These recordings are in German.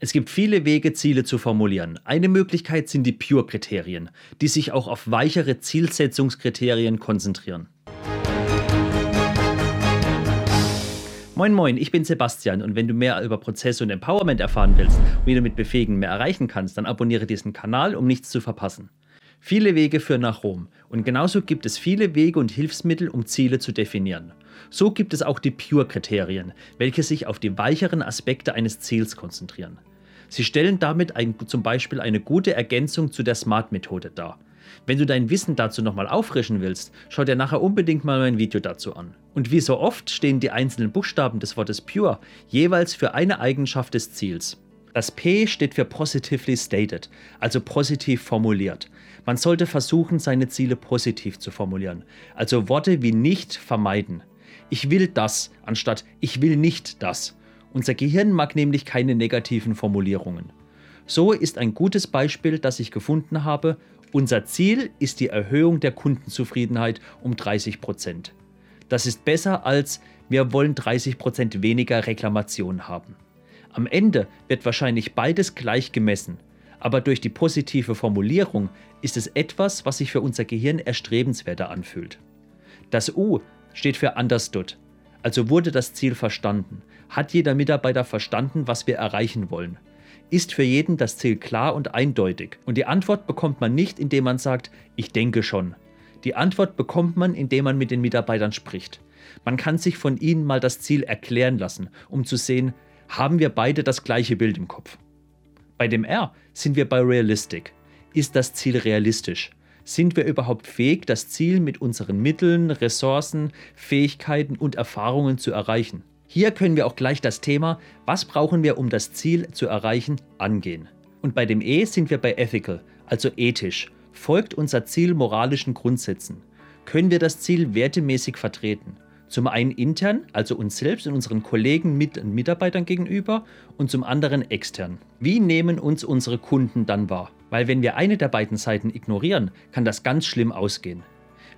Es gibt viele Wege, Ziele zu formulieren. Eine Möglichkeit sind die Pure-Kriterien, die sich auch auf weichere Zielsetzungskriterien konzentrieren. Moin Moin, ich bin Sebastian und wenn du mehr über Prozesse und Empowerment erfahren willst und wie du mit Befähigen mehr erreichen kannst, dann abonniere diesen Kanal, um nichts zu verpassen. Viele Wege führen nach Rom und genauso gibt es viele Wege und Hilfsmittel, um Ziele zu definieren. So gibt es auch die Pure-Kriterien, welche sich auf die weicheren Aspekte eines Ziels konzentrieren. Sie stellen damit ein, zum Beispiel eine gute Ergänzung zu der SMART-Methode dar. Wenn du dein Wissen dazu nochmal auffrischen willst, schau dir nachher unbedingt mal mein Video dazu an. Und wie so oft stehen die einzelnen Buchstaben des Wortes Pure jeweils für eine Eigenschaft des Ziels. Das P steht für Positively Stated, also positiv formuliert. Man sollte versuchen, seine Ziele positiv zu formulieren, also Worte wie nicht vermeiden. Ich will das anstatt ich will nicht das. Unser Gehirn mag nämlich keine negativen Formulierungen. So ist ein gutes Beispiel, das ich gefunden habe, unser Ziel ist die Erhöhung der Kundenzufriedenheit um 30%. Das ist besser als wir wollen 30% weniger Reklamationen haben. Am Ende wird wahrscheinlich beides gleich gemessen, aber durch die positive Formulierung ist es etwas, was sich für unser Gehirn erstrebenswerter anfühlt. Das U steht für Understood, also wurde das Ziel verstanden. Hat jeder Mitarbeiter verstanden, was wir erreichen wollen? Ist für jeden das Ziel klar und eindeutig? Und die Antwort bekommt man nicht, indem man sagt, ich denke schon. Die Antwort bekommt man, indem man mit den Mitarbeitern spricht. Man kann sich von ihnen mal das Ziel erklären lassen, um zu sehen, haben wir beide das gleiche Bild im Kopf. Bei dem R sind wir bei Realistic. Ist das Ziel realistisch? Sind wir überhaupt fähig, das Ziel mit unseren Mitteln, Ressourcen, Fähigkeiten und Erfahrungen zu erreichen? Hier können wir auch gleich das Thema, was brauchen wir, um das Ziel zu erreichen, angehen. Und bei dem E sind wir bei Ethical, also ethisch. Folgt unser Ziel moralischen Grundsätzen? Können wir das Ziel wertemäßig vertreten? Zum einen intern, also uns selbst und unseren Kollegen mit und Mitarbeitern gegenüber und zum anderen extern. Wie nehmen uns unsere Kunden dann wahr? Weil wenn wir eine der beiden Seiten ignorieren, kann das ganz schlimm ausgehen.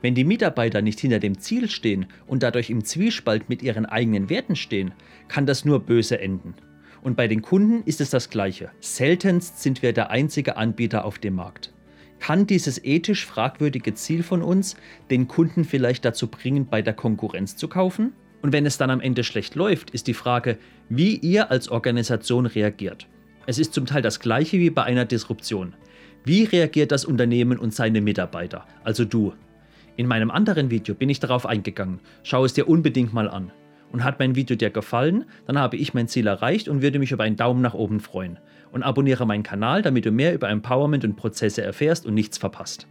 Wenn die Mitarbeiter nicht hinter dem Ziel stehen und dadurch im Zwiespalt mit ihren eigenen Werten stehen, kann das nur böse enden. Und bei den Kunden ist es das gleiche. Seltenst sind wir der einzige Anbieter auf dem Markt. Kann dieses ethisch fragwürdige Ziel von uns den Kunden vielleicht dazu bringen, bei der Konkurrenz zu kaufen? Und wenn es dann am Ende schlecht läuft, ist die Frage, wie ihr als Organisation reagiert. Es ist zum Teil das gleiche wie bei einer Disruption. Wie reagiert das Unternehmen und seine Mitarbeiter, also du? In meinem anderen Video bin ich darauf eingegangen. Schau es dir unbedingt mal an. Und hat mein Video dir gefallen, dann habe ich mein Ziel erreicht und würde mich über einen Daumen nach oben freuen. Und abonniere meinen Kanal, damit du mehr über Empowerment und Prozesse erfährst und nichts verpasst.